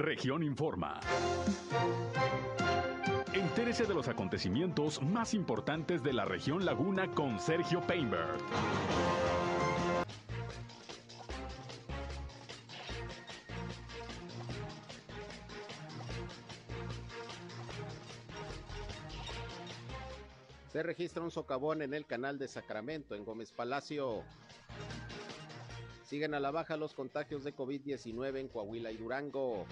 Región Informa. Entérese de los acontecimientos más importantes de la región Laguna con Sergio Painberg. Se registra un socavón en el canal de Sacramento, en Gómez Palacio. Siguen a la baja los contagios de COVID-19 en Coahuila y Durango.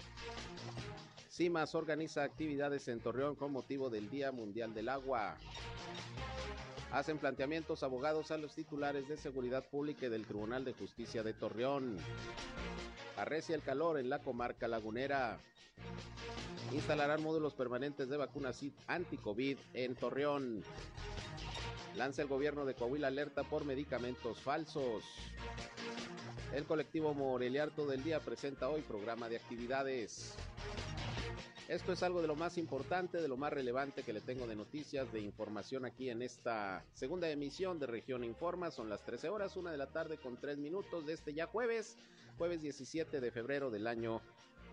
CIMAS organiza actividades en Torreón con motivo del Día Mundial del Agua. Hacen planteamientos abogados a los titulares de seguridad pública y del Tribunal de Justicia de Torreón. Arrecia el calor en la comarca lagunera. Instalarán módulos permanentes de vacunas anti-COVID en Torreón. Lanza el gobierno de Coahuila alerta por medicamentos falsos. El colectivo Moreliar todo el día presenta hoy programa de actividades. Esto es algo de lo más importante, de lo más relevante que le tengo de noticias, de información aquí en esta segunda emisión de Región Informa. Son las 13 horas, una de la tarde con 3 minutos de este ya jueves, jueves 17 de febrero del año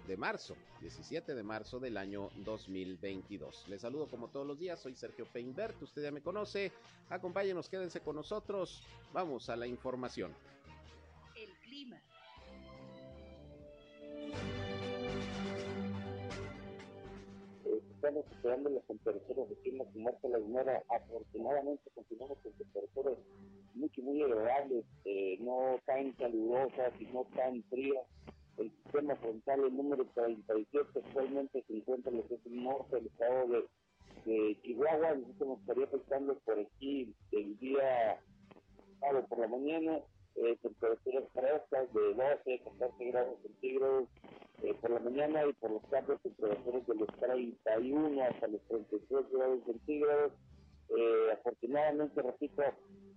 de marzo, 17 de marzo del año 2022. Les saludo como todos los días, soy Sergio Peinbert, usted ya me conoce. Acompáñenos, quédense con nosotros. Vamos a la información. Clima. estamos superando las temperaturas aquí en la comarca lagunera. Afortunadamente continuamos con temperaturas mucho, muy agradables, eh, no tan calurosas y no tan frías. El sistema frontal, el número 37, actualmente se encuentra en el norte del estado de, de Chihuahua. Nosotros nos estaría afectando por aquí el día por la mañana eh, temperaturas frescas de 12, 14 grados centígrados eh, por la mañana y por los tardes temperaturas de los 31 hasta los 33 grados centígrados. Eh, afortunadamente, repito,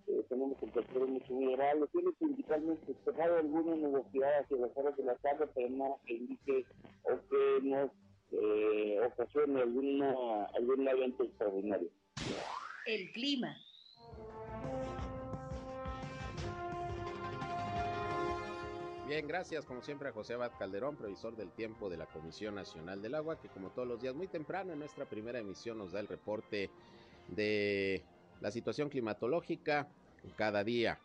eh, tenemos temperaturas muy elevadas. Tiene principalmente despejado alguna nubosidad hacia las horas de la tarde, pero nada que indique o que nos eh, ocasione alguna, algún evento extraordinario. El clima. Bien, gracias como siempre a José Abad Calderón, previsor del tiempo de la Comisión Nacional del Agua, que como todos los días, muy temprano en nuestra primera emisión nos da el reporte de la situación climatológica cada día.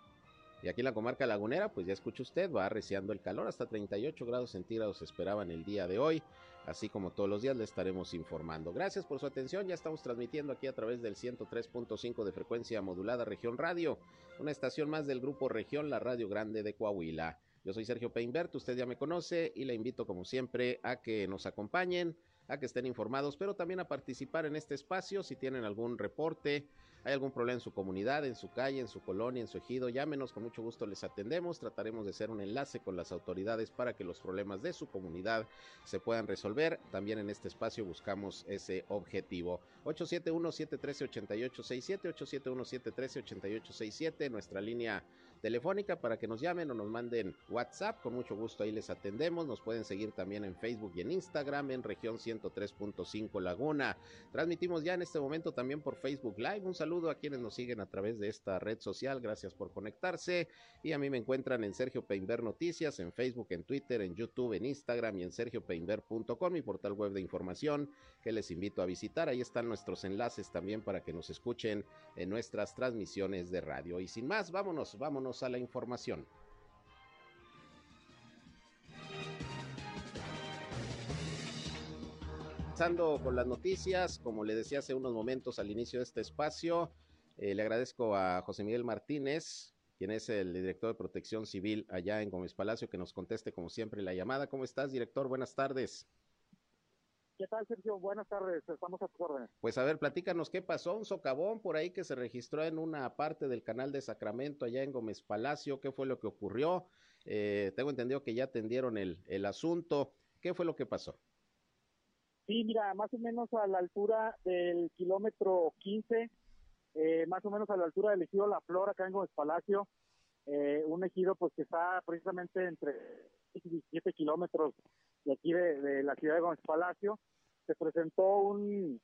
Y aquí en la comarca lagunera, pues ya escucha usted, va arreciando el calor, hasta 38 grados centígrados esperaban el día de hoy, así como todos los días le estaremos informando. Gracias por su atención, ya estamos transmitiendo aquí a través del 103.5 de frecuencia modulada Región Radio, una estación más del grupo Región, la Radio Grande de Coahuila. Yo soy Sergio Peinbert, usted ya me conoce y le invito como siempre a que nos acompañen, a que estén informados, pero también a participar en este espacio si tienen algún reporte, hay algún problema en su comunidad, en su calle, en su colonia, en su ejido, llámenos, con mucho gusto les atendemos, trataremos de ser un enlace con las autoridades para que los problemas de su comunidad se puedan resolver. También en este espacio buscamos ese objetivo. 871-713-8867, 871-713-8867, nuestra línea telefónica para que nos llamen o nos manden WhatsApp. Con mucho gusto ahí les atendemos. Nos pueden seguir también en Facebook y en Instagram en región 103.5 Laguna. Transmitimos ya en este momento también por Facebook Live. Un saludo a quienes nos siguen a través de esta red social. Gracias por conectarse. Y a mí me encuentran en Sergio Peinber Noticias, en Facebook, en Twitter, en YouTube, en Instagram y en sergiopeinber.com, mi portal web de información que les invito a visitar. Ahí están nuestros enlaces también para que nos escuchen en nuestras transmisiones de radio. Y sin más, vámonos, vámonos a la información. Pasando con las noticias, como le decía hace unos momentos al inicio de este espacio, eh, le agradezco a José Miguel Martínez, quien es el director de Protección Civil allá en Gómez Palacio, que nos conteste como siempre la llamada. ¿Cómo estás, director? Buenas tardes. ¿Qué tal, Sergio? Buenas tardes, estamos a tu orden. Pues a ver, platícanos qué pasó, un socavón por ahí que se registró en una parte del canal de Sacramento allá en Gómez Palacio, ¿qué fue lo que ocurrió? Eh, tengo entendido que ya atendieron el, el asunto, ¿qué fue lo que pasó? Sí, mira, más o menos a la altura del kilómetro 15, eh, más o menos a la altura del ejido La Flor, acá en Gómez Palacio, eh, un ejido pues que está precisamente entre 17 kilómetros de aquí de, de, la ciudad de Gómez Palacio, se presentó un,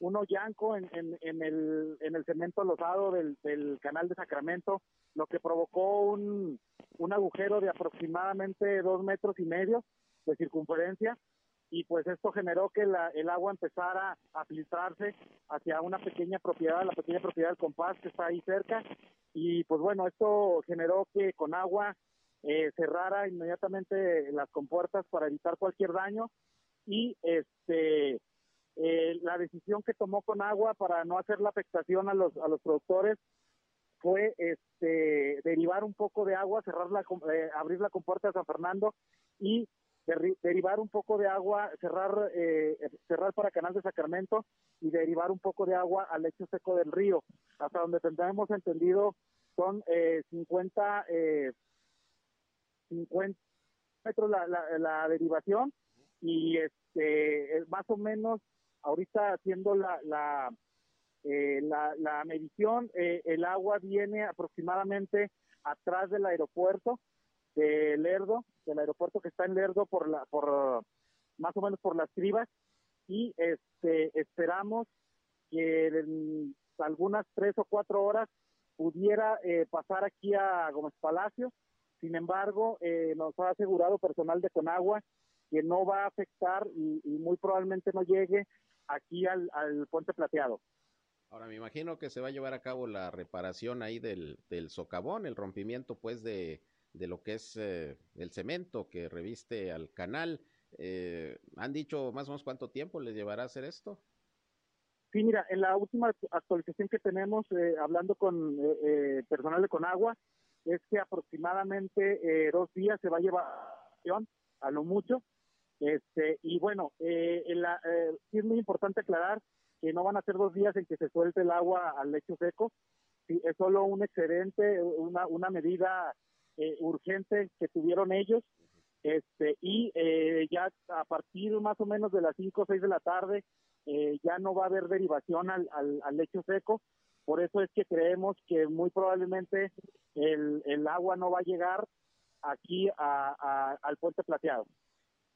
un hoyanco en, en, en, el, en el cemento losado del, del canal de Sacramento, lo que provocó un, un agujero de aproximadamente dos metros y medio de circunferencia y pues esto generó que la, el agua empezara a filtrarse hacia una pequeña propiedad, la pequeña propiedad del compás que está ahí cerca y pues bueno, esto generó que con agua eh, cerrara inmediatamente las compuertas para evitar cualquier daño y este eh, la decisión que tomó con agua para no hacer la afectación a los a los productores fue este derivar un poco de agua, cerrar la eh, abrir la compuerta de San Fernando y derivar un poco de agua, cerrar eh, cerrar para Canal de Sacramento y derivar un poco de agua al lecho seco del río. Hasta donde tendremos entendido son eh, 50 eh, 50 metros la, la, la derivación y este más o menos ahorita haciendo la, la eh, la, la, medición, eh, el agua viene aproximadamente atrás del aeropuerto de Lerdo, del aeropuerto que está en Lerdo por la, por más o menos por las cribas y este esperamos que en algunas tres o cuatro horas pudiera eh, pasar aquí a Gómez Palacio. Sin embargo, eh, nos ha asegurado personal de Conagua que no va a afectar y, y muy probablemente no llegue aquí al, al puente plateado. Ahora me imagino que se va a llevar a cabo la reparación ahí del, del socavón, el rompimiento pues de, de lo que es eh, el cemento que reviste al canal. Eh, ¿Han dicho más o menos cuánto tiempo les llevará a hacer esto? Sí, mira, en la última actualización que tenemos, eh, hablando con eh, eh, personal de Conagua, es que aproximadamente dos días se va a llevar a lo mucho. Este, y bueno, la, sí es muy importante aclarar que no van a ser dos días en que se suelte el agua al lecho seco, sí, es solo un excedente, una, una medida eh, urgente que tuvieron ellos, este, y eh, ya a partir más o menos de las 5 o 6 de la tarde eh, ya no va a haber derivación al, lecho seco, por eso es que creemos que muy probablemente el, el agua no va a llegar aquí a, al puente plateado.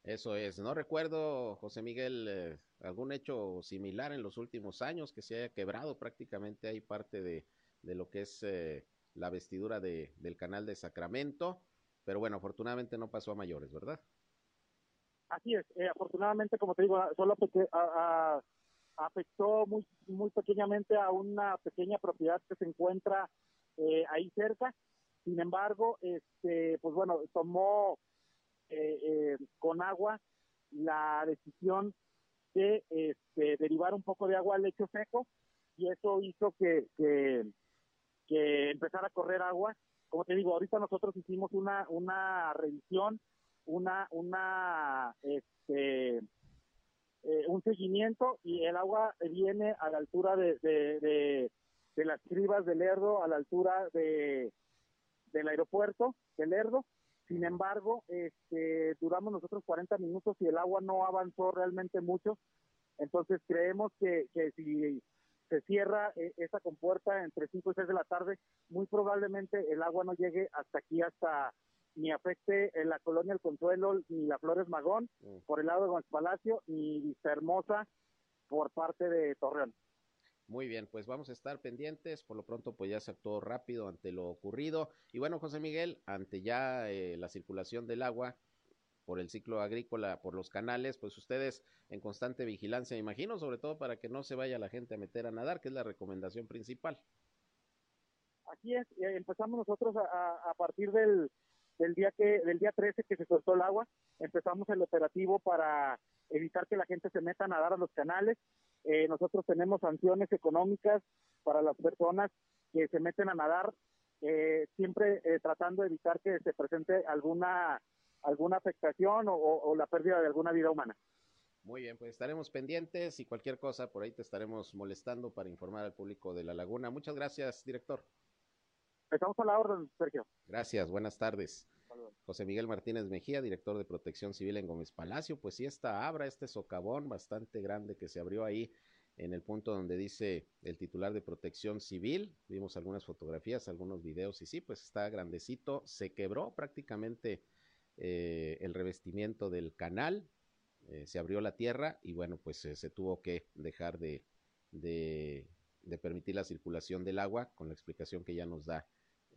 Eso es, no recuerdo, José Miguel, eh, algún hecho similar en los últimos años que se haya quebrado prácticamente ahí parte de, de lo que es eh, la vestidura de, del canal de Sacramento, pero bueno, afortunadamente no pasó a mayores, ¿verdad? Así es, eh, afortunadamente, como te digo, solo porque, a, a, afectó muy, muy pequeñamente a una pequeña propiedad que se encuentra eh, ahí cerca. Sin embargo, este, pues bueno, tomó con agua la decisión de este, derivar un poco de agua al lecho seco y eso hizo que, que, que empezara a correr agua. Como te digo, ahorita nosotros hicimos una, una revisión, una, una, este, eh, un seguimiento y el agua viene a la altura de, de, de, de las cribas del Lerdo, a la altura de, del aeropuerto del Lerdo. Sin embargo, este, duramos nosotros 40 minutos y el agua no avanzó realmente mucho. Entonces creemos que, que si se cierra eh, esa compuerta entre 5 y 6 de la tarde, muy probablemente el agua no llegue hasta aquí, hasta ni afecte en la colonia El Consuelo, ni la Flores Magón, mm. por el lado de Gómez Palacio, ni Vista Hermosa por parte de Torreón. Muy bien, pues vamos a estar pendientes. Por lo pronto, pues ya se actuó rápido ante lo ocurrido. Y bueno, José Miguel, ante ya eh, la circulación del agua por el ciclo agrícola, por los canales, pues ustedes en constante vigilancia, imagino, sobre todo para que no se vaya la gente a meter a nadar, que es la recomendación principal. Así es, empezamos nosotros a, a partir del, del día que del día 13 que se soltó el agua, empezamos el operativo para evitar que la gente se meta a nadar a los canales. Eh, nosotros tenemos sanciones económicas para las personas que se meten a nadar, eh, siempre eh, tratando de evitar que se presente alguna alguna afectación o, o, la pérdida de alguna vida humana. Muy bien, pues estaremos pendientes y cualquier cosa por ahí te estaremos molestando para informar al público de La Laguna. Muchas gracias, director. Estamos a la orden, Sergio. Gracias, buenas tardes. José Miguel Martínez Mejía, director de Protección Civil en Gómez Palacio, pues sí, esta abra, este socavón bastante grande que se abrió ahí en el punto donde dice el titular de Protección Civil. Vimos algunas fotografías, algunos videos y sí, pues está grandecito. Se quebró prácticamente eh, el revestimiento del canal, eh, se abrió la tierra y bueno, pues eh, se tuvo que dejar de, de, de permitir la circulación del agua con la explicación que ya nos da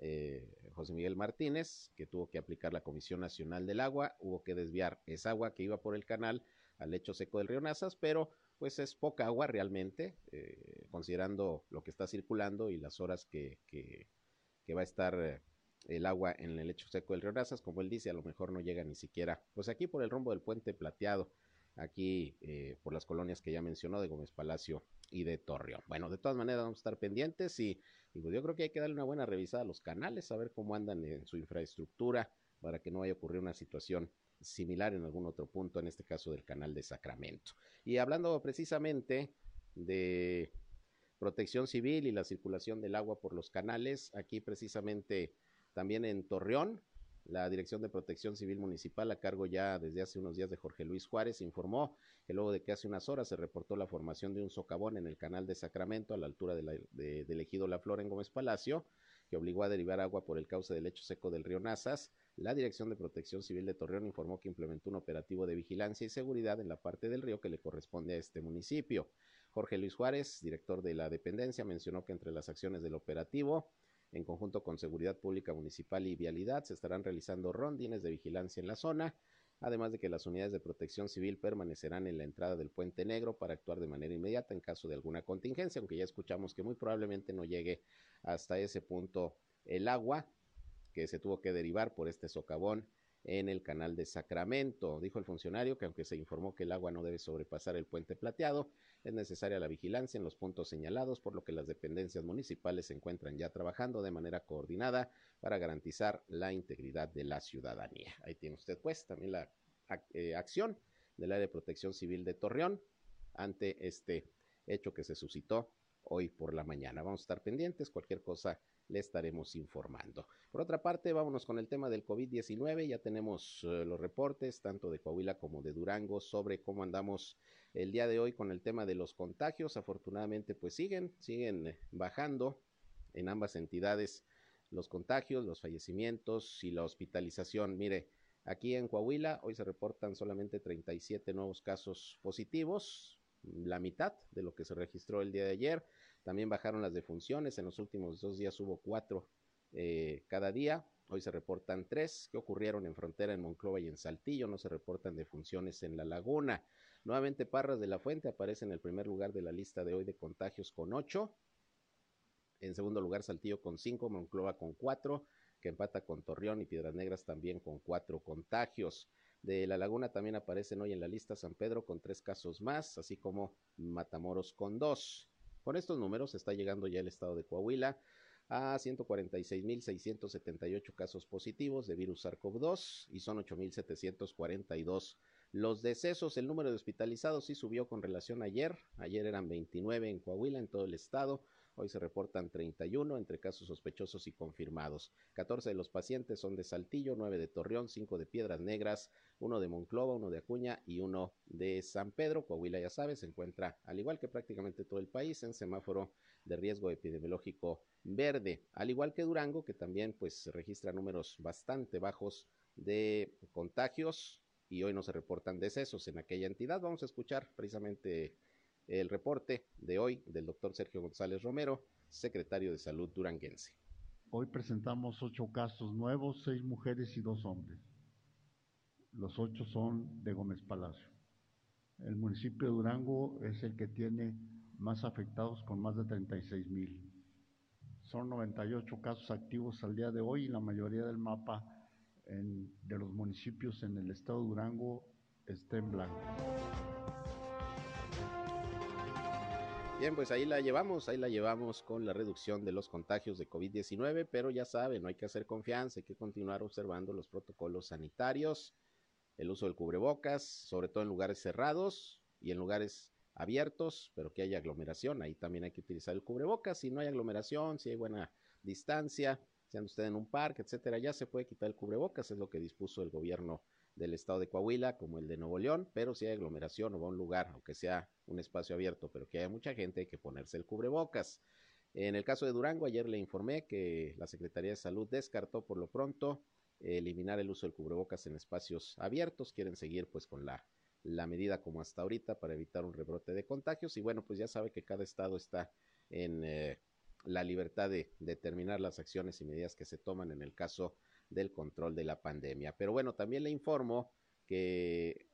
eh, José Miguel Martínez, que tuvo que aplicar la Comisión Nacional del Agua, hubo que desviar esa agua que iba por el canal al lecho seco del río Nazas, pero pues es poca agua realmente, eh, considerando lo que está circulando y las horas que, que, que va a estar eh, el agua en el lecho seco del río Nazas, como él dice, a lo mejor no llega ni siquiera, pues aquí por el rumbo del puente plateado, aquí eh, por las colonias que ya mencionó de Gómez Palacio y de Torreón. Bueno, de todas maneras vamos a estar pendientes y, y pues yo creo que hay que darle una buena revisada a los canales, saber cómo andan en su infraestructura para que no vaya a ocurrir una situación similar en algún otro punto, en este caso del canal de Sacramento. Y hablando precisamente de protección civil y la circulación del agua por los canales, aquí precisamente también en Torreón, la Dirección de Protección Civil Municipal, a cargo ya desde hace unos días de Jorge Luis Juárez, informó que luego de que hace unas horas se reportó la formación de un socavón en el canal de Sacramento a la altura de del ejido La Flor en Gómez Palacio, que obligó a derivar agua por el cauce del lecho seco del río Nazas, la Dirección de Protección Civil de Torreón informó que implementó un operativo de vigilancia y seguridad en la parte del río que le corresponde a este municipio. Jorge Luis Juárez, director de la dependencia, mencionó que entre las acciones del operativo, en conjunto con Seguridad Pública Municipal y Vialidad, se estarán realizando rondines de vigilancia en la zona, además de que las unidades de protección civil permanecerán en la entrada del Puente Negro para actuar de manera inmediata en caso de alguna contingencia, aunque ya escuchamos que muy probablemente no llegue hasta ese punto el agua que se tuvo que derivar por este socavón en el canal de Sacramento. Dijo el funcionario que aunque se informó que el agua no debe sobrepasar el puente plateado, es necesaria la vigilancia en los puntos señalados, por lo que las dependencias municipales se encuentran ya trabajando de manera coordinada para garantizar la integridad de la ciudadanía. Ahí tiene usted pues también la eh, acción del área de protección civil de Torreón ante este hecho que se suscitó hoy por la mañana. Vamos a estar pendientes, cualquier cosa le estaremos informando. Por otra parte, vámonos con el tema del COVID-19. Ya tenemos uh, los reportes tanto de Coahuila como de Durango sobre cómo andamos el día de hoy con el tema de los contagios. Afortunadamente, pues siguen, siguen bajando en ambas entidades los contagios, los fallecimientos y la hospitalización. Mire, aquí en Coahuila hoy se reportan solamente 37 nuevos casos positivos, la mitad de lo que se registró el día de ayer. También bajaron las defunciones. En los últimos dos días hubo cuatro eh, cada día. Hoy se reportan tres que ocurrieron en frontera en Monclova y en Saltillo. No se reportan defunciones en La Laguna. Nuevamente Parras de la Fuente aparece en el primer lugar de la lista de hoy de contagios con ocho. En segundo lugar Saltillo con cinco, Monclova con cuatro, que empata con Torreón y Piedras Negras también con cuatro contagios. De La Laguna también aparecen hoy en la lista San Pedro con tres casos más, así como Matamoros con dos. Con estos números está llegando ya el estado de Coahuila a 146.678 casos positivos de virus SARS-CoV-2 y son 8.742 los decesos. El número de hospitalizados sí subió con relación a ayer. Ayer eran 29 en Coahuila, en todo el estado. Hoy se reportan 31 entre casos sospechosos y confirmados. 14 de los pacientes son de Saltillo, 9 de Torreón, 5 de Piedras Negras, 1 de Monclova, 1 de Acuña y 1 de San Pedro. Coahuila, ya sabes, se encuentra, al igual que prácticamente todo el país, en semáforo de riesgo epidemiológico verde. Al igual que Durango, que también pues registra números bastante bajos de contagios y hoy no se reportan decesos en aquella entidad. Vamos a escuchar precisamente el reporte de hoy del doctor Sergio González Romero, secretario de Salud duranguense. Hoy presentamos ocho casos nuevos, seis mujeres y dos hombres. Los ocho son de Gómez Palacio. El municipio de Durango es el que tiene más afectados con más de 36 mil. Son 98 casos activos al día de hoy y la mayoría del mapa de los municipios en el estado de Durango está en blanco. Bien, pues ahí la llevamos, ahí la llevamos con la reducción de los contagios de COVID-19, pero ya saben, no hay que hacer confianza, hay que continuar observando los protocolos sanitarios, el uso del cubrebocas, sobre todo en lugares cerrados y en lugares abiertos, pero que haya aglomeración, ahí también hay que utilizar el cubrebocas, si no hay aglomeración, si hay buena distancia, si anda usted en un parque, etcétera, ya se puede quitar el cubrebocas, es lo que dispuso el gobierno del estado de Coahuila como el de Nuevo León, pero si hay aglomeración o va a un lugar, aunque sea un espacio abierto, pero que haya mucha gente, hay que ponerse el cubrebocas. En el caso de Durango, ayer le informé que la Secretaría de Salud descartó por lo pronto eliminar el uso del cubrebocas en espacios abiertos, quieren seguir pues con la, la medida como hasta ahorita para evitar un rebrote de contagios y bueno, pues ya sabe que cada estado está en eh, la libertad de determinar las acciones y medidas que se toman en el caso del control de la pandemia. Pero bueno, también le informo que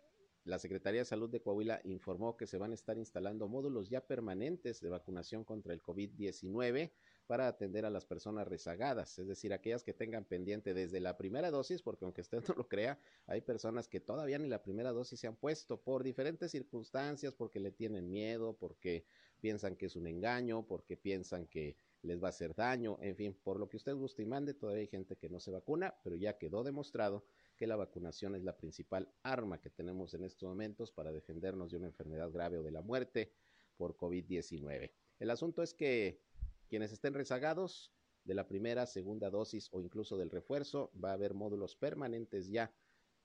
la Secretaría de Salud de Coahuila informó que se van a estar instalando módulos ya permanentes de vacunación contra el COVID-19 para atender a las personas rezagadas, es decir, aquellas que tengan pendiente desde la primera dosis, porque aunque usted no lo crea, hay personas que todavía ni la primera dosis se han puesto por diferentes circunstancias, porque le tienen miedo, porque piensan que es un engaño, porque piensan que les va a hacer daño, en fin, por lo que usted guste y mande, todavía hay gente que no se vacuna, pero ya quedó demostrado que la vacunación es la principal arma que tenemos en estos momentos para defendernos de una enfermedad grave o de la muerte por COVID-19. El asunto es que quienes estén rezagados de la primera, segunda dosis o incluso del refuerzo, va a haber módulos permanentes ya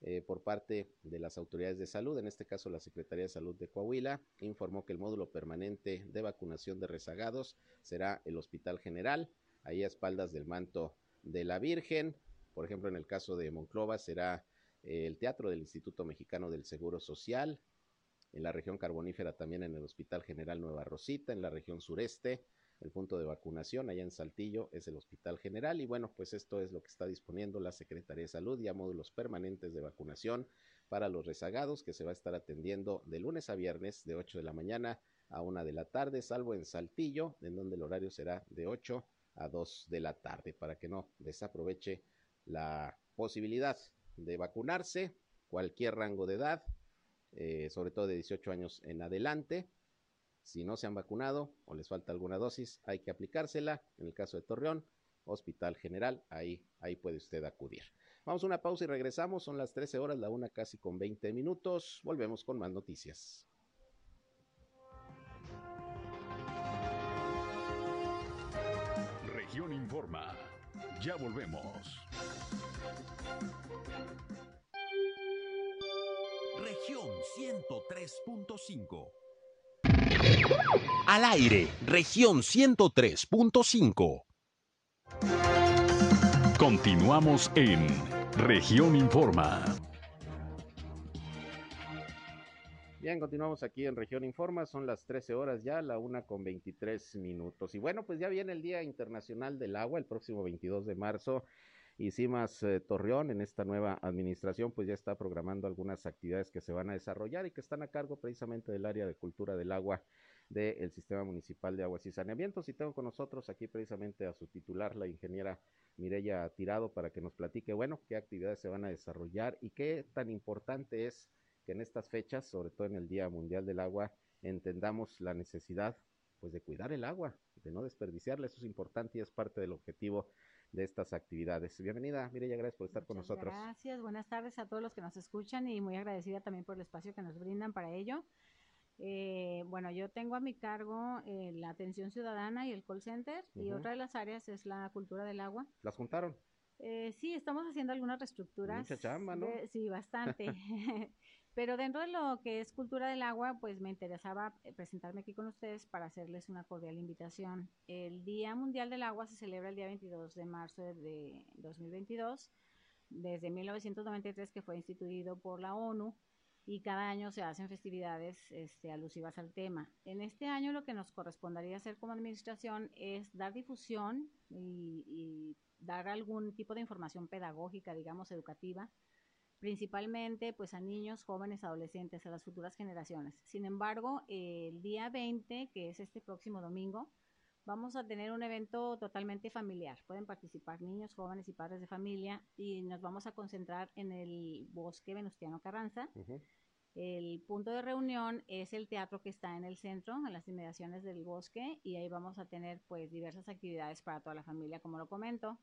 eh, por parte de las autoridades de salud, en este caso la Secretaría de Salud de Coahuila, informó que el módulo permanente de vacunación de rezagados será el Hospital General, ahí a espaldas del manto de la Virgen, por ejemplo, en el caso de Monclova será eh, el Teatro del Instituto Mexicano del Seguro Social, en la región carbonífera también en el Hospital General Nueva Rosita, en la región sureste, el punto de vacunación allá en Saltillo es el Hospital General y bueno, pues esto es lo que está disponiendo la Secretaría de Salud, ya módulos permanentes de vacunación para los rezagados que se va a estar atendiendo de lunes a viernes de 8 de la mañana a 1 de la tarde, salvo en Saltillo, en donde el horario será de 8 a 2 de la tarde, para que no desaproveche la posibilidad de vacunarse, cualquier rango de edad, eh, sobre todo de 18 años en adelante. Si no se han vacunado o les falta alguna dosis, hay que aplicársela. En el caso de Torreón, Hospital General, ahí, ahí puede usted acudir. Vamos a una pausa y regresamos. Son las 13 horas, la una casi con 20 minutos. Volvemos con más noticias. Región Informa. Ya volvemos. Región 103.5. Al aire, región 103.5. Continuamos en región Informa. Bien, continuamos aquí en Región Informa, son las 13 horas ya, la una con 23 minutos. Y bueno, pues ya viene el Día Internacional del Agua, el próximo 22 de marzo. Y CIMAS eh, Torreón, en esta nueva administración, pues ya está programando algunas actividades que se van a desarrollar y que están a cargo precisamente del área de cultura del agua del Sistema Municipal de Aguas y Saneamientos. Y tengo con nosotros aquí precisamente a su titular, la ingeniera Mireya Tirado, para que nos platique, bueno, qué actividades se van a desarrollar y qué tan importante es que en estas fechas, sobre todo en el Día Mundial del Agua, entendamos la necesidad pues de cuidar el agua, de no desperdiciarla, eso es importante y es parte del objetivo de estas actividades. Bienvenida, Mireya, gracias por estar con nosotros. Gracias, buenas tardes a todos los que nos escuchan y muy agradecida también por el espacio que nos brindan para ello. Eh, bueno, yo tengo a mi cargo eh, la atención ciudadana y el call center y otra de las áreas es la cultura del agua. ¿Las juntaron? Eh, sí, estamos haciendo algunas reestructuras. Mucha chamba, ¿no? sí, bastante. Pero dentro de lo que es cultura del agua, pues me interesaba eh, presentarme aquí con ustedes para hacerles una cordial invitación. El Día Mundial del Agua se celebra el día 22 de marzo de 2022, desde 1993 que fue instituido por la ONU y cada año se hacen festividades este, alusivas al tema. En este año lo que nos correspondería hacer como administración es dar difusión y, y dar algún tipo de información pedagógica, digamos, educativa, principalmente pues a niños, jóvenes, adolescentes, a las futuras generaciones. Sin embargo, el día 20, que es este próximo domingo, vamos a tener un evento totalmente familiar. Pueden participar niños, jóvenes y padres de familia y nos vamos a concentrar en el bosque Venustiano Carranza. El punto de reunión es el teatro que está en el centro, en las inmediaciones del bosque, y ahí vamos a tener pues diversas actividades para toda la familia, como lo comento.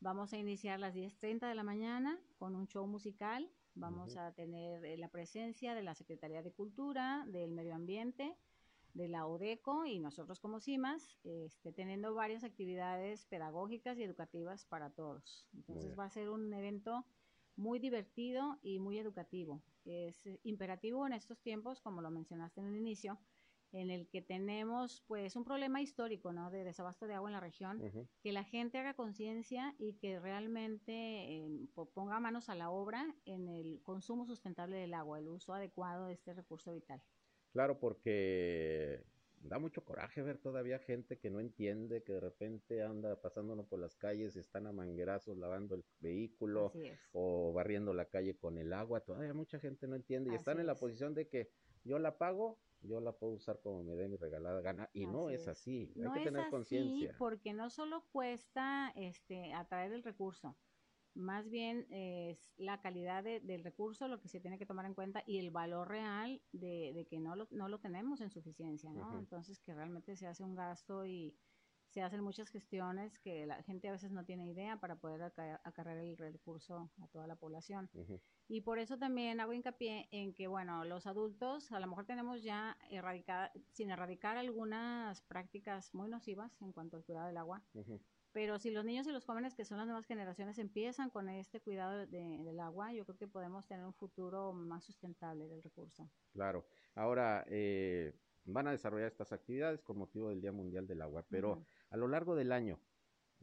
Vamos a iniciar a las 10.30 de la mañana con un show musical. Vamos a tener eh, la presencia de la Secretaría de Cultura, del Medio Ambiente, de la UDECO y nosotros como CIMAS, este, teniendo varias actividades pedagógicas y educativas para todos. Entonces va a ser un evento muy divertido y muy educativo. Es eh, imperativo en estos tiempos, como lo mencionaste en el inicio, en el que tenemos pues un problema histórico, ¿no? De desabasto de agua en la región, que la gente haga conciencia y que realmente eh, ponga manos a la obra en el consumo sustentable del agua, el uso adecuado de este recurso vital. Claro, porque da mucho coraje ver todavía gente que no entiende, que de repente anda pasándonos por las calles, están a manguerazos lavando el vehículo o barriendo la calle con el agua, todavía mucha gente no entiende y están en la es. posición de que yo la pago, yo la puedo usar como me dé mi regalada gana y no Así es es. así, No hay que es tener conciencia. porque no solo cuesta este atraer el recurso, más bien es la calidad de- del recurso lo que se tiene que tomar en cuenta y el valor real de, de que no lo, no lo tenemos en suficiencia. Entonces que realmente se hace un gasto y se hacen muchas gestiones que la gente a veces no tiene idea para poder aca- acarrear el recurso a toda la población. Y por eso también hago hincapié en que, bueno, los adultos a lo mejor tenemos ya erradicada, sin erradicar algunas prácticas muy nocivas en cuanto al cuidado del agua. Pero si los niños y los jóvenes, que son las nuevas generaciones, empiezan con este cuidado de- del agua, yo creo que podemos tener un futuro más sustentable del recurso. Claro. Ahora, eh, van a desarrollar estas actividades con motivo del Día Mundial del Agua, pero a lo largo del año,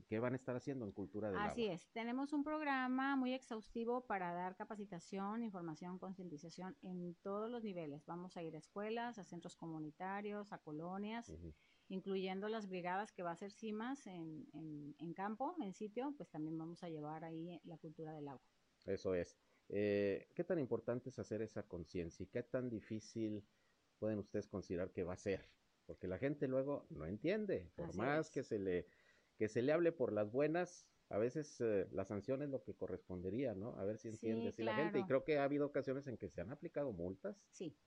¿qué van a estar haciendo en Cultura del Así Agua? es, tenemos un programa muy exhaustivo para dar capacitación, información, concientización en todos los niveles. Vamos a ir a escuelas, a centros comunitarios, a colonias. Incluyendo las brigadas que va a hacer CIMAS en, en, en campo, en sitio, pues también vamos a llevar ahí la cultura del agua. Eso es. Eh, ¿Qué tan importante es hacer esa conciencia y qué tan difícil pueden ustedes considerar que va a ser? Porque la gente luego no entiende, por Así más es. que se le que se le hable por las buenas, a veces eh, la sanción es lo que correspondería, ¿no? A ver si Sí, entiende si la gente y creo que ha habido ocasiones en que se han aplicado multas. Sí.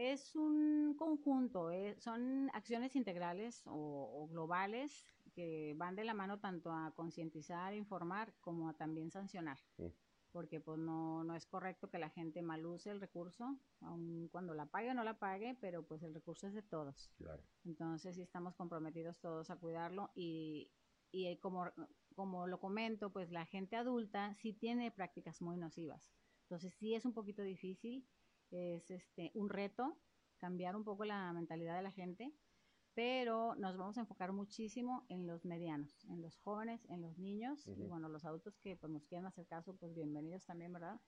Es un conjunto, eh, son acciones integrales o, o globales que van de la mano tanto a concientizar, informar, como a también sancionar. Sí. Porque pues no, no es correcto que la gente maluse el recurso, aun cuando la pague o no la pague, pero pues el recurso es de todos. Claro. Entonces sí estamos comprometidos todos a cuidarlo y, y eh, como, como lo comento, pues la gente adulta sí tiene prácticas muy nocivas. Entonces sí es un poquito difícil, es este un reto cambiar un poco la mentalidad de la gente, pero nos vamos a enfocar muchísimo en los medianos, en los jóvenes, en los niños y bueno, los adultos que pues, nos quieran hacer caso, pues bienvenidos también, ¿verdad?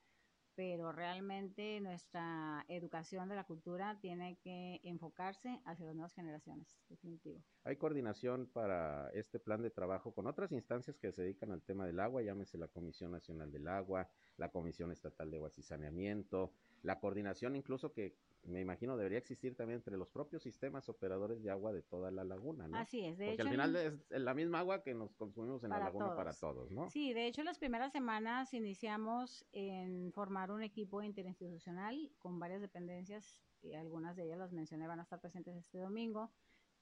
pero realmente nuestra educación de la cultura tiene que enfocarse hacia las nuevas generaciones, definitivo. Hay coordinación para este plan de trabajo con otras instancias que se dedican al tema del agua, llámese la Comisión Nacional del Agua, la Comisión Estatal de Aguas y Saneamiento, la coordinación incluso que me imagino debería existir también entre los propios sistemas operadores de agua de toda la laguna, ¿no? Así es, de Porque hecho. al final es la misma agua que nos consumimos en la laguna para todos. ¿no? Sí, de hecho las primeras semanas iniciamos en formar un equipo interinstitucional con varias dependencias, y algunas de ellas las mencioné, van a estar presentes este domingo,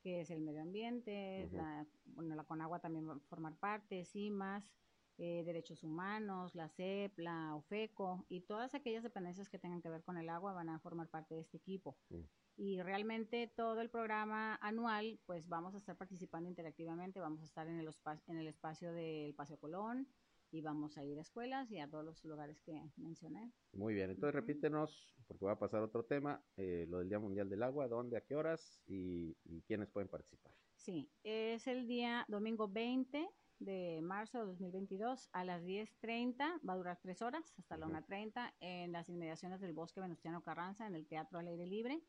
que es el medio ambiente, la, bueno, la Conagua también va a formar parte, CIMAS, eh, Derechos Humanos, la CEP, la OFECO y todas aquellas dependencias que tengan que ver con el agua van a formar parte de este equipo. Mm. Y realmente todo el programa anual, pues vamos a estar participando interactivamente, vamos a estar en el, en el espacio del Paseo Colón y vamos a ir a escuelas y a todos los lugares que mencioné. Muy bien, entonces Ujú. repítenos, porque va a pasar otro tema, eh, lo del Día Mundial del Agua, dónde, a qué horas y, y quiénes pueden participar. Sí, es el día domingo 20 de marzo de 2022 a las 10.30, va a durar tres horas hasta la Ujú. 1.30 en las inmediaciones del Bosque Venustiano Carranza, en el Teatro al Aire Libre.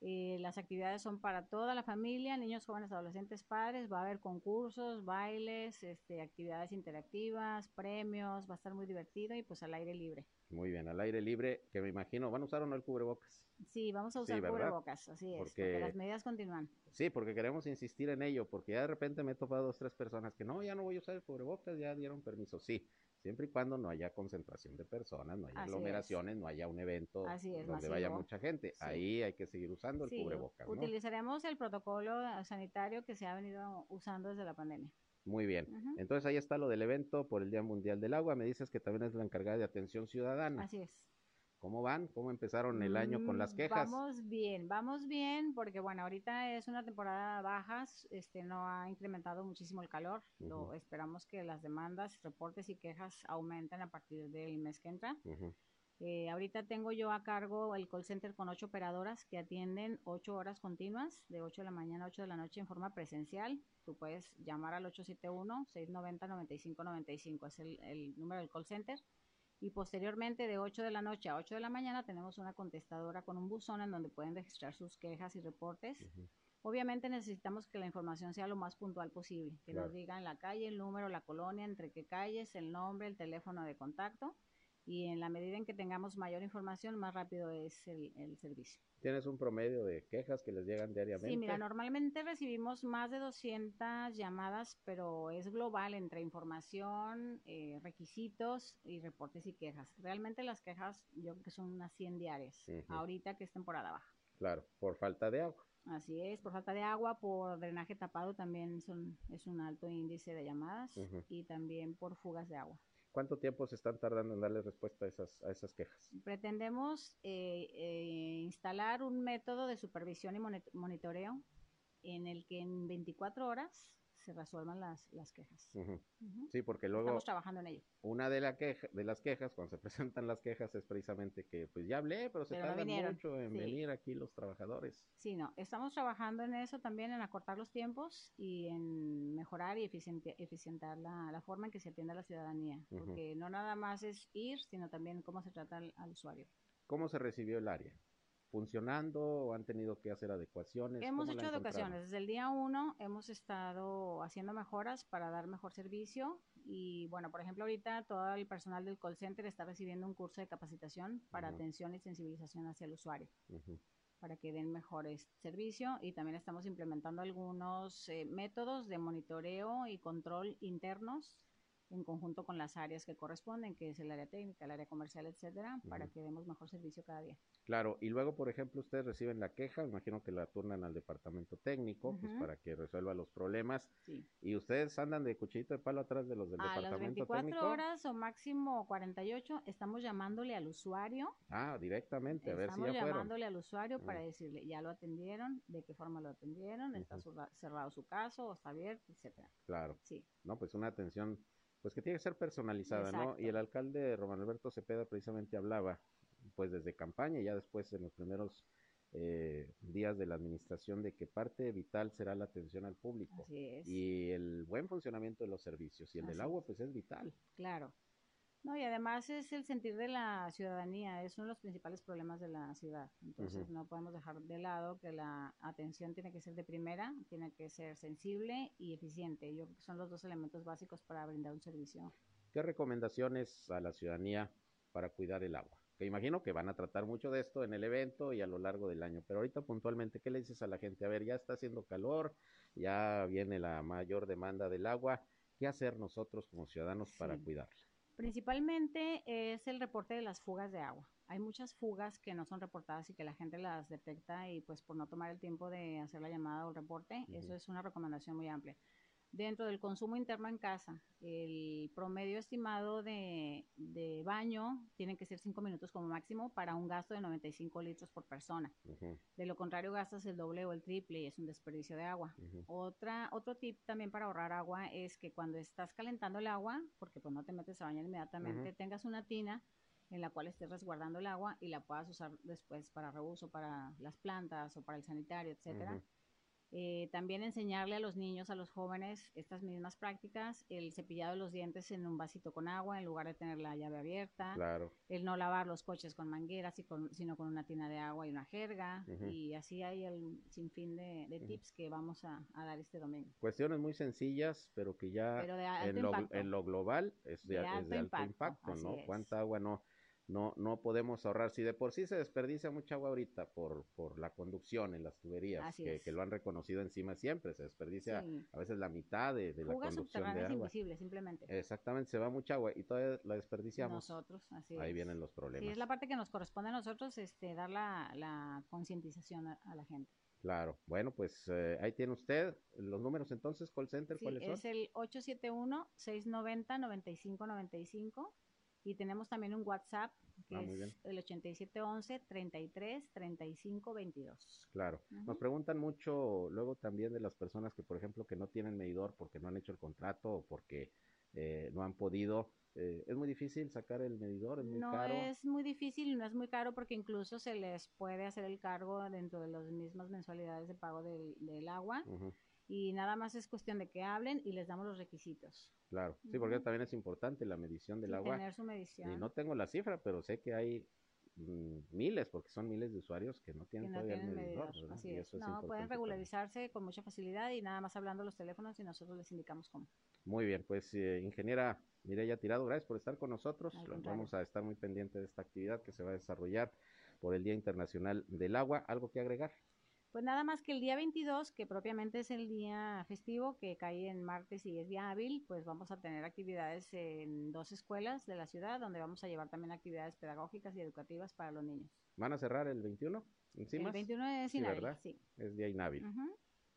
Eh, las actividades son para toda la familia, niños, jóvenes, adolescentes, padres. Va a haber concursos, bailes, este, actividades interactivas, premios. Va a estar muy divertido y pues al aire libre. Muy bien, al aire libre, que me imagino, ¿van a usar o no el cubrebocas? Sí, vamos a Sí, usar ¿verdad? cubrebocas, así es, porque... Porque- las medidas continúan. Sí, porque queremos insistir en ello, porque ya de repente me he topado dos, tres personas que no, ya no voy a usar el cubrebocas, ya dieron permiso. Sí, siempre y cuando no haya concentración de personas, no haya Así es. aglomeraciones, no haya un evento Así es, donde vaya mucha gente. Sí. Ahí hay que seguir usando el Sí, cubrebocas, ¿no? utilizaremos el protocolo sanitario que se ha venido usando desde la pandemia. Muy bien. Entonces ahí está lo del evento por el Día Mundial del Agua. Me dices que también es la encargada de atención ciudadana. Así es. ¿Cómo van? ¿Cómo empezaron el año con las Mm, quejas? Vamos bien, vamos bien, porque bueno, ahorita es una temporada bajas, este no ha incrementado muchísimo el calor. Lo, esperamos que las demandas, reportes y quejas aumenten a partir del mes que entra. Ujú. Eh, ahorita tengo yo a cargo el call center con ocho operadoras que atienden ocho horas continuas, de 8 de la mañana a 8 de la noche en forma presencial. Tú puedes llamar al 871-690-9595, es el, el número del call center. Y posteriormente, de 8 de la noche a 8 de la mañana, tenemos una contestadora con un buzón en donde pueden registrar sus quejas y reportes. Obviamente necesitamos que la información sea lo más puntual posible, que Claro. nos digan la calle, el número, la colonia, entre qué calles, el nombre, el teléfono de contacto y en la medida en que tengamos mayor información, más rápido es el, el servicio. ¿Tienes un promedio de quejas que les llegan diariamente? Sí, mira, normalmente recibimos más de 200 llamadas, pero es global entre información, eh, requisitos y reportes y quejas. Realmente las quejas yo creo que son unas 100 diarias, Ujú. ahorita que es temporada baja. Claro, por falta de agua. Así es, por falta de agua, por drenaje tapado también son, es un alto índice de llamadas Ujú. y también por fugas de agua. ¿Cuánto tiempo se están tardando en darle respuesta a esas, a esas quejas? Pretendemos eh, eh, instalar un método de supervisión y moni- monitoreo en el que en 24 horas se resuelvan las, las quejas. Sí, porque luego Estamos trabajando en ello. una de, la queja, de las quejas, cuando se presentan las quejas, es precisamente que, pues ya hablé, pero se Pero tardan mucho en Sí. venir aquí los trabajadores. Sí, no, estamos trabajando en eso también, en acortar los tiempos y en mejorar y eficienti- eficientar la, la forma en que se atiende a la ciudadanía, porque no nada más es ir, sino también cómo se trata al, al usuario. ¿Cómo se recibió el área? ¿Funcionando o han tenido que hacer adecuaciones? Hemos ¿Cómo la hecho educaciones. Desde el día uno hemos estado haciendo mejoras para dar mejor servicio. Y bueno, por ejemplo, ahorita todo el personal del call center está recibiendo un curso de capacitación para atención y sensibilización hacia el usuario, para que den mejores servicio. Y también estamos implementando algunos eh, métodos de monitoreo y control internos en conjunto con las áreas que corresponden, que es el área técnica, el área comercial, etcétera, para que demos mejor servicio cada día. Claro, y luego, por ejemplo, ustedes reciben la queja, me imagino que la turnan al departamento técnico, pues para que resuelva los problemas. Sí. Y ustedes andan de cuchillito de palo atrás de los del A las departamento 24 técnico. horas o máximo 48 estamos llamándole al usuario, Ah, directamente, a ver si estamos ya fueron. llamándole al usuario para decirle, ya lo atendieron, de qué forma lo atendieron, está cerrado su caso o está abierto, etcétera. Claro, Sí, no, pues una atención, pues que tiene que ser personalizada, ¿no? Y el alcalde Román Alberto Cepeda precisamente hablaba, pues desde campaña y ya después en los primeros eh, días de la administración de que parte vital será la atención al público así es. y el buen funcionamiento de los servicios y el del agua es. pues es vital. Claro. No, y además es el sentir de la ciudadanía, es uno de los principales problemas de la ciudad. Entonces no podemos dejar de lado que la atención tiene que ser de primera, tiene que ser sensible y eficiente. Yo creo que son los dos elementos básicos para brindar un servicio. ¿Qué recomendaciones a la ciudadanía para cuidar el agua? Que imagino que van a tratar mucho de esto en el evento y a lo largo del año, pero ahorita puntualmente, ¿qué le dices a la gente? A ver, ya está haciendo calor, ya viene la mayor demanda del agua, ¿qué hacer nosotros como ciudadanos para cuidarla? Principalmente es el reporte de las fugas de agua. Hay muchas fugas que no son reportadas y que la gente las detecta y pues por no tomar el tiempo de hacer la llamada o el reporte, eso es una recomendación muy amplia. Dentro del consumo interno en casa, el promedio estimado de, de baño tiene que ser 5 minutos como máximo para un gasto de 95 litros por persona. Ujú, De lo contrario, gastas el doble o el triple y es un desperdicio de agua. Otra, otro tip también para ahorrar agua es que cuando estás calentando el agua, porque pues no te metes a bañar inmediatamente, tengas una tina en la cual estés resguardando el agua y la puedas usar después para reuso, para las plantas o para el sanitario, etcétera. Eh, también enseñarle a los niños, a los jóvenes, estas mismas prácticas, el cepillado de los dientes en un vasito con agua en lugar de tener la llave abierta, Claro, el no lavar los coches con mangueras, y con- sino con una tina de agua y una jerga, y así hay el sinfín de, de tips que vamos a, a dar este domingo. cuestiones muy sencillas, pero que ya Pero en lo, impacto. en lo global es de, De es alto de alto impacto, impacto, ¿no? ¿Cuánta agua no, no, no podemos ahorrar? Si de por sí se desperdicia mucha agua ahorita por, por la conducción en las tuberías, que, es. que lo han reconocido encima siempre, se desperdicia Sí. a veces la mitad de, de la conducción de agua. simplemente. Exactamente, se va mucha agua y todavía la desperdiciamos. Nosotros, así Ahí es. vienen los Sí, problemas. es la parte que nos corresponde a nosotros, este, dar la, la concientización a, a la gente. Claro, bueno, pues eh, ahí tiene usted los números entonces, call center, Sí, ¿cuáles son? es el 871-690-9595 y tenemos también un WhatsApp que Ah, es el 8711-33-3522. Claro. Ujú. Nos preguntan mucho luego también de las personas que, por ejemplo, que no tienen medidor porque no han hecho el contrato o porque eh, no han podido. Eh, es muy difícil sacar el medidor, es muy no caro. es muy difícil y no es muy caro porque incluso se les puede hacer el cargo dentro de las mismas mensualidades de pago del, del agua Ujú, y nada más es cuestión de que hablen y les damos los requisitos. claro, sí, porque también es importante la medición del Sí, agua. tener su medición. Y no tengo la cifra, pero sé que hay mm, miles, porque son miles de usuarios que no que tienen no todavía tienen el medidor, medidor. ¿verdad? Así Y es. eso es No, pueden regularizarse con mucha facilidad y nada más hablando los teléfonos y nosotros les indicamos cómo. Muy bien, pues eh, ingeniera Mireya Tirado, gracias por estar con nosotros. Vamos a estar muy pendientes de esta actividad que se va a desarrollar por el Día Internacional del Agua. ¿Algo que agregar? Pues nada más que el día 22, que propiamente es el día festivo, que cae en martes y es día hábil, pues vamos a tener actividades en dos escuelas de la ciudad, donde vamos a llevar también actividades pedagógicas y educativas para los niños. ¿Van a cerrar el 21? ¿Encima? El 21 es Sí, inhábil, ¿verdad? sí. Es día inhábil.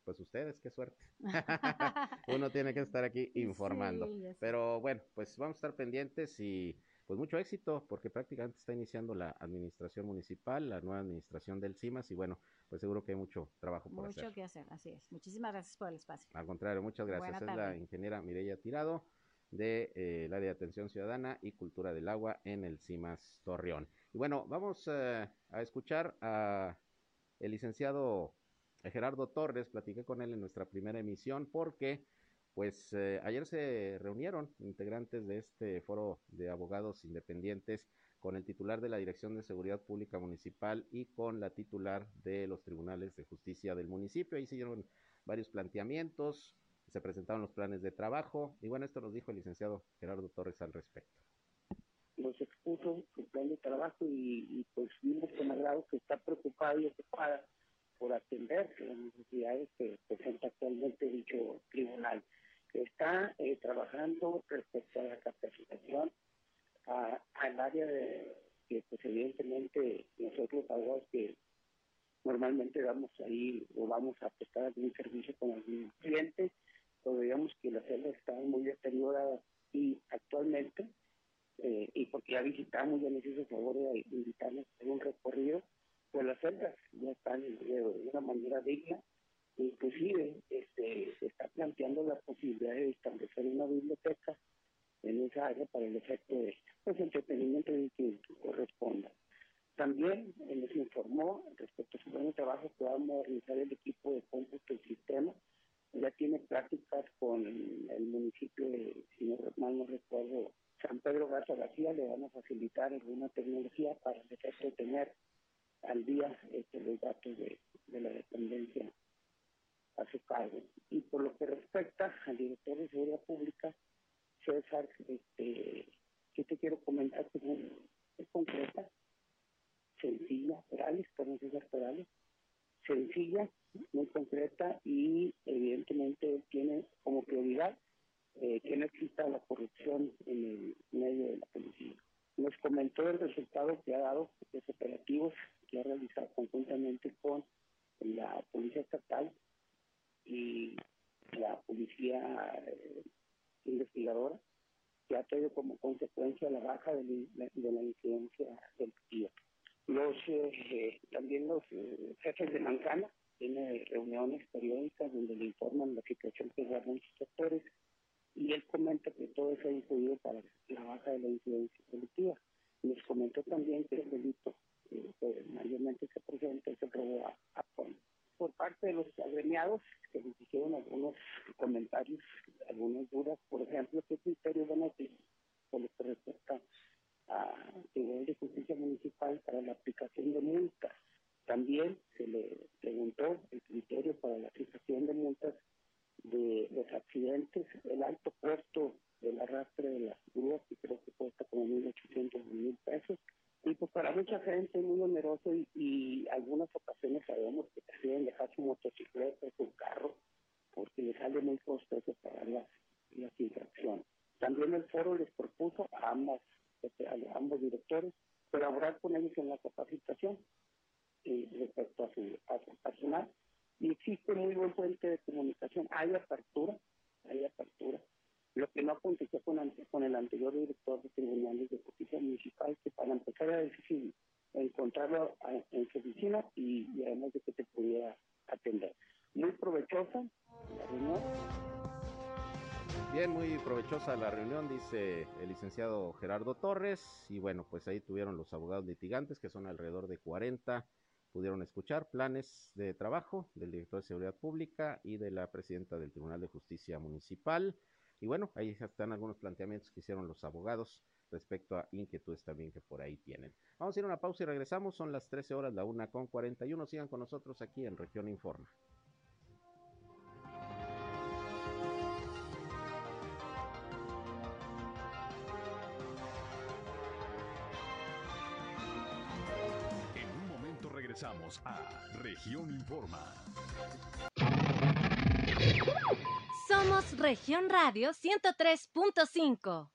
Pues ustedes, qué suerte. Uno tiene que estar aquí informando. Sí. Pero bueno, pues vamos a estar pendientes y pues mucho éxito porque prácticamente está iniciando la administración municipal, la nueva administración del CIMAS y bueno, pues seguro que hay mucho trabajo por Mucho hacer. que hacer, así es. Muchísimas gracias por el espacio. Al contrario, muchas gracias. Es la ingeniera Mireya Tirado del de, eh, el área de atención ciudadana y cultura del agua en el CIMAS Torreón. Y bueno, vamos eh, a escuchar a el licenciado Gerardo Torres, platiqué con él en nuestra primera emisión porque pues eh, ayer se reunieron integrantes de este foro de abogados independientes con el titular de la Dirección de Seguridad Pública Municipal y con la titular de los tribunales de justicia del municipio. Ahí se dieron varios planteamientos, se presentaron los planes de trabajo y bueno, esto nos dijo el licenciado Gerardo Torres al respecto. Nos expuso su plan de trabajo y, y pues vimos con agrado que está preocupada y ocupada por atender las necesidades que presenta actualmente dicho tribunal. Está eh, trabajando respecto a la capacitación a- al área de que pues evidentemente nosotros abogados que normalmente vamos ahí o vamos a prestar algún servicio con algún cliente, pues digamos que las celdas están muy deterioradas y actualmente, eh, y porque ya visitamos, ya hice el favor de invitarles a un recorrido, pues las celdas ya están de una manera digna, inclusive este, se está planteando la posibilidad de establecer una biblioteca en esa área para el efecto de pues, entretenimiento y que corresponda. También eh, les informó respecto a su de trabajo que va a modernizar el equipo de cómputo y sistema. Ya tiene prácticas con el municipio de, si no mal no recuerdo, San Pedro Garza García, le van a facilitar alguna tecnología para el efecto de tener al día este, los datos de, de la dependencia a su cargo. Y por lo que respecta al director de Seguridad Pública, César, este, yo te quiero comentar que es, es concreta, sencilla, Perales, con César Perales, sencilla, muy concreta y evidentemente tiene como prioridad eh, que no exista la corrupción en el medio de la policía. Nos comentó el resultado que ha dado los operativos que ha realizado conjuntamente con la Policía Estatal y la Policía eh, Investigadora, que ha traído como consecuencia la baja de la, de la incidencia delictiva. Los, eh, también los eh, jefes de Mancana tienen reuniones periódicas donde le informan la situación que guardan sus sectores y él comenta que todo eso ha influido para la baja de la incidencia delictiva. Les comentó también que el delito eh, que mayormente se presenta es el robo a, a. Por parte de los agremiados, que les hicieron algunos comentarios, algunas dudas, por ejemplo, ¿qué criterios van a utilizar por lo que respecta a Tribunal de Justicia Municipal para la aplicación de multas? También se le preguntó el criterio para la aplicación de multas de los accidentes, el alto costo del arrastre de las grúas, que creo que cuesta como 1.800 mil pesos. Y pues para mucha gente es muy oneroso y, y algunas ocasiones sabemos que prefieren dejar su motocicleta, su carro, porque les sale muy costoso pagar las, las infracciones. También el foro les propuso a, ambas, a ambos directores colaborar con ellos en la capacitación eh, respecto a su, a su personal y existe muy buen puente de comunicación. Hay apertura, provechosa la reunión, dice el licenciado Gerardo Torres. Y bueno, pues ahí tuvieron los abogados litigantes, que son alrededor de 40. Pudieron escuchar planes de trabajo del director de Seguridad Pública y de la presidenta del Tribunal de Justicia Municipal. Y bueno, ahí están algunos planteamientos que hicieron los abogados respecto a inquietudes también que por ahí tienen. Vamos a ir a una pausa y regresamos. Son las 13 horas, la una con 41. Sigan con nosotros aquí en Región Informa. A Región Informa. Somos Región Radio 103.5.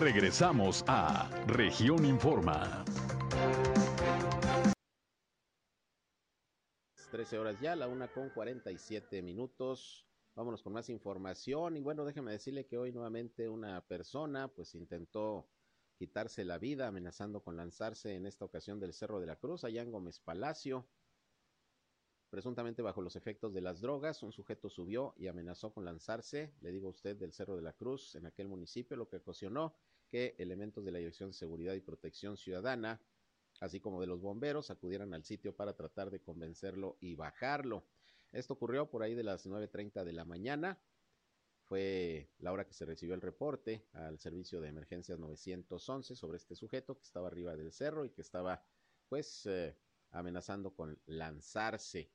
Regresamos a Región Informa. 13 horas ya, la una con 47 minutos. Vámonos con más información. Y bueno, déjeme decirle que hoy nuevamente una persona pues intentó quitarse la vida amenazando con lanzarse en esta ocasión del Cerro de la Cruz, allá en Gómez Palacio. Presuntamente bajo los efectos de las drogas, un sujeto subió y amenazó con lanzarse, le digo a usted, del Cerro de la Cruz en aquel municipio, lo que ocasionó que elementos de la Dirección de Seguridad y Protección Ciudadana, así como de los bomberos, acudieran al sitio para tratar de convencerlo y bajarlo. Esto ocurrió por ahí de las 9.30 de la mañana. Fue la hora que se recibió el reporte al servicio de emergencias 911 sobre este sujeto que estaba arriba del cerro y que estaba pues eh, amenazando con lanzarse.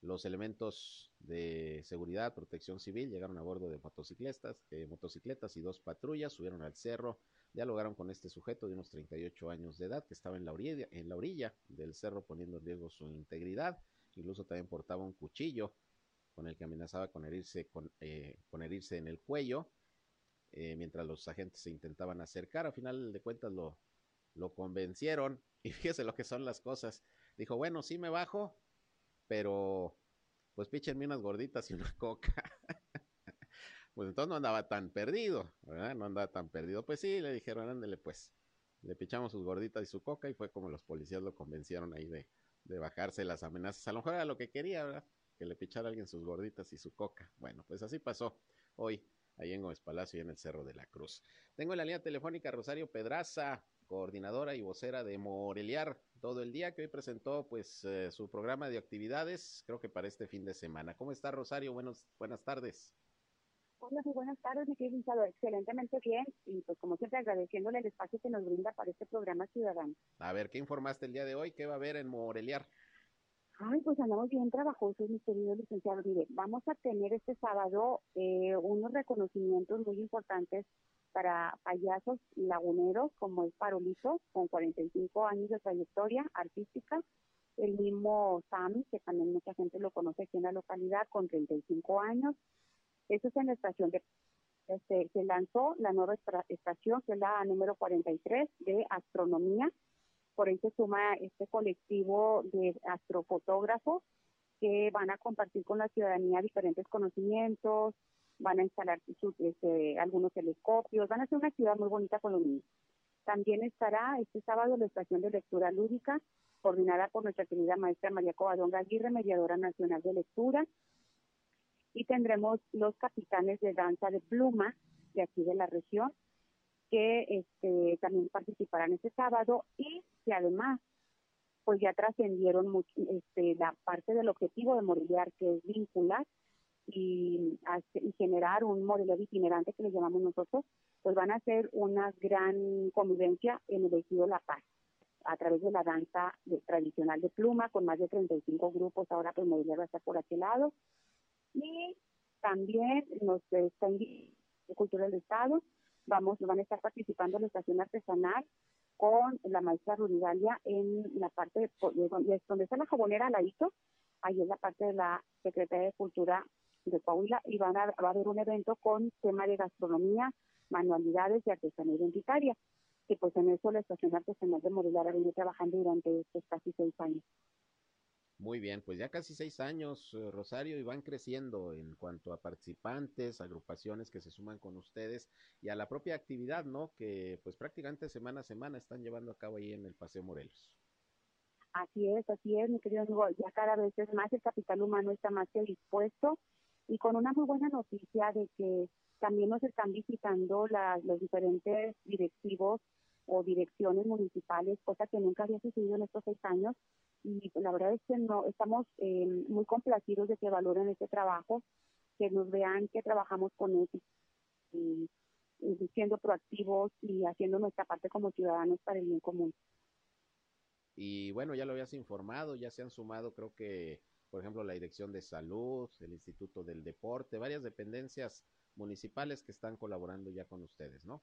Los elementos de seguridad, protección civil llegaron a bordo de motocicletas, eh, motocicletas y dos patrullas, subieron al cerro, dialogaron con este sujeto de unos 38 años de edad que estaba en la orilla, en la orilla del cerro poniendo en riesgo su integridad, incluso también portaba un cuchillo con el que amenazaba con herirse, con, eh, con herirse en el cuello, eh, mientras los agentes se intentaban acercar, a final de cuentas lo, lo convencieron y fíjese lo que son las cosas. Dijo, bueno, sí me bajo, pero pues píchenme unas gorditas y una coca. pues entonces no andaba tan perdido, ¿verdad? No andaba tan perdido. Pues sí, le dijeron, ándele pues. Le pichamos sus gorditas y su coca y fue como los policías lo convencieron ahí de, de bajarse las amenazas. A lo mejor era lo que quería, ¿verdad? Que le pichara a alguien sus gorditas y su coca. Bueno, pues así pasó hoy ahí en Gómez Palacio y en el Cerro de la Cruz. Tengo en la línea telefónica Rosario Pedraza, coordinadora y vocera de Moreliar todo el día, que hoy presentó pues eh, su programa de actividades, creo que para este fin de semana. ¿Cómo está Rosario? Buenos, buenas tardes. Hola, muy buenas tardes, mi querido Gonzalo. Excelentemente bien y pues como siempre agradeciéndole el espacio que nos brinda para este programa ciudadano. A ver, ¿qué informaste el día de hoy? ¿Qué va a haber en Moreliar? Ay, pues andamos bien trabajosos, mi querido licenciado. Mire, vamos a tener este sábado eh, unos reconocimientos muy importantes para payasos laguneros, como es Parolito, con 45 años de trayectoria artística. El mismo Sammy, que también mucha gente lo conoce aquí en la localidad, con 35 años. Eso es en la estación de... Este, se lanzó la nueva estación, que es la número 43 de astronomía. Por ahí suma este colectivo de astrofotógrafos que van a compartir con la ciudadanía diferentes conocimientos, van a instalar este, algunos telescopios, van a hacer una actividad muy bonita con los niños. También estará este sábado la estación de lectura lúdica, coordinada por nuestra querida maestra María Covadonga Aguirre, mediadora nacional de lectura. Y tendremos los capitanes de danza de pluma de aquí de la región, que este, también participarán este sábado y que además pues ya trascendieron este, la parte del objetivo de Moriliar, que es vincular y, generar un modelo itinerante que le llamamos nosotros, pues van a hacer una gran convivencia en el ejido La Paz a través de la danza tradicional de pluma con más de 35 grupos, ahora pues Mobiliar va a estar por aquel lado. Y también nos está de Cultura del Estado, vamos, van a estar participando en la estación artesanal con la maestra Ruridalia en la parte de, donde, donde está la jabonera al ladito, ahí es la parte de la Secretaría de Cultura de Coahuila y van a, va a haber un evento con tema de gastronomía, manualidades y artesanía identitaria, que pues en eso la Estación Artesanal de Morelia ha venido trabajando durante estos casi seis años. Muy bien, pues ya casi seis años, eh, Rosario, y van creciendo en cuanto a participantes, agrupaciones que se suman con ustedes y a la propia actividad, ¿no? Que pues prácticamente semana a semana están llevando a cabo ahí en el Paseo Morelos. Así es, así es, mi querido amigo, ya cada vez es más el capital humano está más que dispuesto y con una muy buena noticia de que también nos están visitando las, los diferentes directivos o direcciones municipales, cosa que nunca había sucedido en estos seis años. Y la verdad es que no estamos eh, muy complacidos de que valoren este trabajo, que nos vean que trabajamos con eh, siendo proactivos y haciendo nuestra parte como ciudadanos para el bien común. Y bueno, ya lo habías informado, ya se han sumado, creo que, por ejemplo, la Dirección de Salud, el Instituto del Deporte, varias dependencias municipales que están colaborando ya con ustedes, ¿no?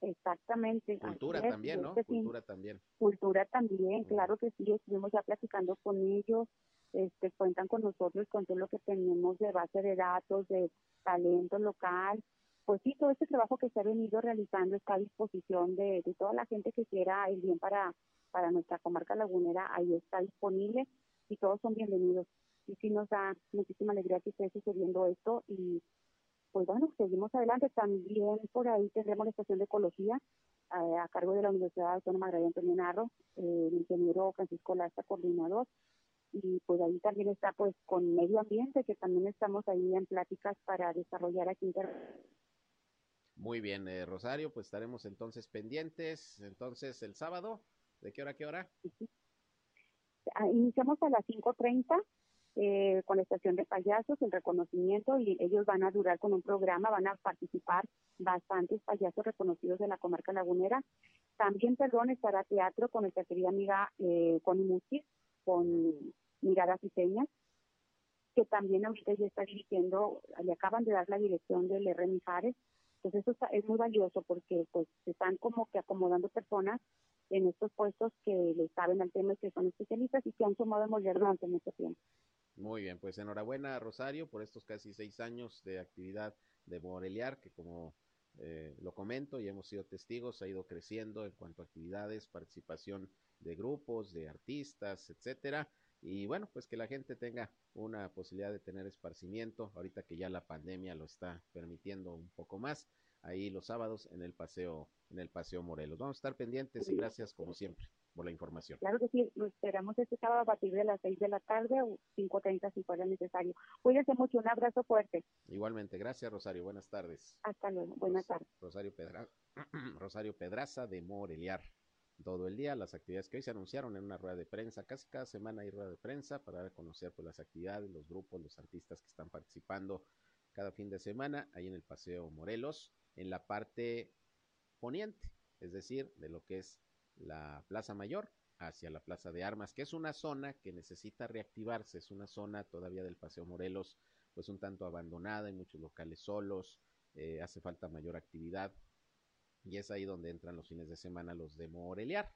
Exactamente. Cultura es, también, ¿no? este Cultura también. Cultura también, claro que sí, estuvimos ya platicando con ellos, este, cuentan con nosotros con todo lo que tenemos de base de datos, de talento local, pues sí, todo este trabajo que se ha venido realizando está a disposición de, de toda la gente que quiera el bien para, para nuestra comarca lagunera, ahí está disponible y todos son bienvenidos. Y sí nos da muchísima alegría que esté sucediendo esto y pues bueno, seguimos adelante. También por ahí tendremos la estación de ecología eh, a cargo de la Universidad Autónoma Agraria Antonio Narro, eh, el ingeniero Francisco Lastra, coordinador. Y pues ahí también está pues con medio ambiente, que también estamos ahí en pláticas para desarrollar aquí Muy bien, eh, Rosario, pues estaremos entonces pendientes. Entonces, el sábado, ¿de qué hora a qué hora? Ah, Iniciamos a las 5.30 eh, con la estación de payasos, el reconocimiento, y ellos van a durar con un programa, van a participar bastantes payasos reconocidos de la comarca lagunera. También, perdón, estará teatro con nuestra querida amiga eh, Connie Mutis, con Miradas y Señas, que también ahorita ya está dirigiendo, le acaban de dar la dirección del R. Mijares. Entonces eso está- es muy valioso porque pues se están como que acomodando personas en estos puestos que le saben al tema y que son especialistas y que han el molde durante mucho tiempo. Muy bien, pues enhorabuena, Rosario, por estos casi seis años de actividad de Moreliar, que como eh, lo comento y hemos sido testigos, ha ido creciendo en cuanto a actividades, participación de grupos, de artistas, etcétera. Y bueno, pues que la gente tenga una posibilidad de tener esparcimiento, ahorita que ya la pandemia lo está permitiendo un poco más, ahí los sábados en el paseo, en el paseo Morelos. Vamos a estar pendientes y gracias como siempre por la información. Claro que sí, lo esperamos este sábado a partir de las 6 de la tarde o 5.30 si fuera necesario. Cuídense mucho, un abrazo fuerte. Igualmente, gracias Rosario, buenas tardes. Hasta luego, buenas tardes. Rosario, Pedra... Rosario Pedraza de Moreliar. Todo el día, las actividades que hoy se anunciaron en una rueda de prensa, casi cada semana hay rueda de prensa para dar a conocer pues, las actividades, los grupos, los artistas que están participando cada fin de semana ahí en el Paseo Morelos, en la parte poniente, es decir, de lo que es la Plaza Mayor hacia la Plaza de Armas, que es una zona que necesita reactivarse, es una zona todavía del Paseo Morelos, pues un tanto abandonada, hay muchos locales solos, eh, hace falta mayor actividad, y es ahí donde entran los fines de semana los de Moreliar,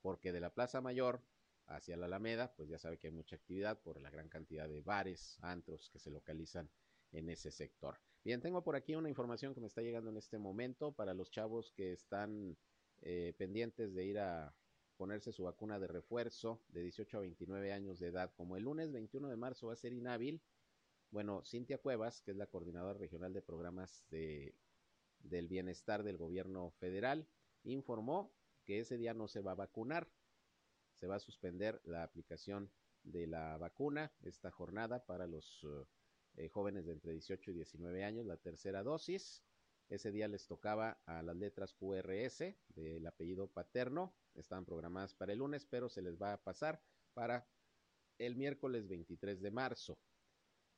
porque de la Plaza Mayor hacia la Alameda, pues ya sabe que hay mucha actividad por la gran cantidad de bares, antros que se localizan en ese sector. Bien, tengo por aquí una información que me está llegando en este momento para los chavos que están eh, pendientes de ir a ponerse su vacuna de refuerzo de 18 a 29 años de edad. Como el lunes 21 de marzo va a ser inhábil, bueno, Cintia Cuevas, que es la coordinadora regional de programas de, del bienestar del gobierno federal, informó que ese día no se va a vacunar. Se va a suspender la aplicación de la vacuna esta jornada para los eh, jóvenes de entre 18 y 19 años, la tercera dosis. Ese día les tocaba a las letras QRS del apellido paterno. Estaban programadas para el lunes, pero se les va a pasar para el miércoles 23 de marzo,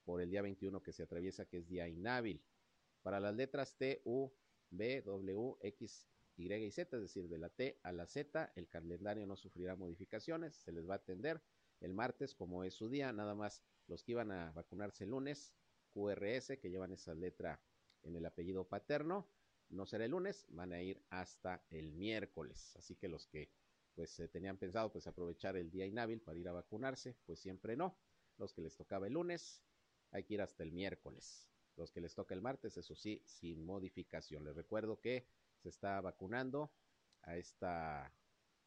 por el día 21 que se atraviesa, que es día inhábil. Para las letras T, U, B, W, X, Y y Z, es decir, de la T a la Z, el calendario no sufrirá modificaciones, se les va a atender el martes como es su día, nada más los que iban a vacunarse el lunes, QRS, que llevan esa letra en el apellido paterno, no será el lunes, van a ir hasta el miércoles, así que los que pues eh, tenían pensado pues aprovechar el día inhábil para ir a vacunarse, pues siempre no, los que les tocaba el lunes, hay que ir hasta el miércoles, los que les toca el martes, eso sí, sin modificación, les recuerdo que se está vacunando a esta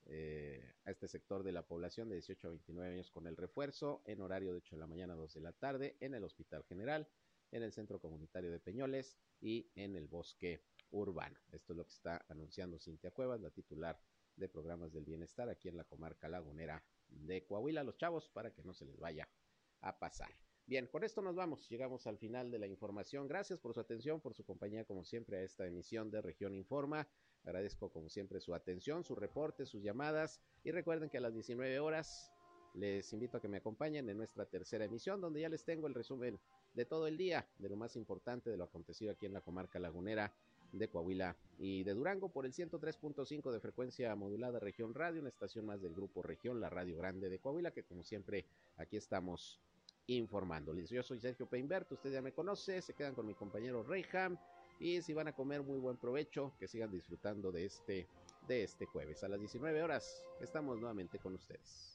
eh, a este sector de la población de 18 a 29 años con el refuerzo en horario de 8 de la mañana a 2 de la tarde en el Hospital General, en el Centro Comunitario de Peñoles y en el Bosque Urbano. Esto es lo que está anunciando Cintia Cuevas, la titular de programas del bienestar aquí en la comarca lagunera de Coahuila, los chavos, para que no se les vaya a pasar. Bien, con esto nos vamos, llegamos al final de la información. Gracias por su atención, por su compañía, como siempre, a esta emisión de Región Informa. Agradezco, como siempre, su atención, su reporte, sus llamadas. Y recuerden que a las 19 horas les invito a que me acompañen en nuestra tercera emisión, donde ya les tengo el resumen de todo el día, de lo más importante de lo acontecido aquí en la comarca lagunera de Coahuila y de Durango por el 103.5 de frecuencia modulada Región Radio, una estación más del grupo Región, la Radio Grande de Coahuila, que como siempre aquí estamos informándoles. Yo soy Sergio Peinberto, usted ya me conoce, se quedan con mi compañero Reyham y si van a comer muy buen provecho, que sigan disfrutando de este de este jueves a las 19 horas. Estamos nuevamente con ustedes.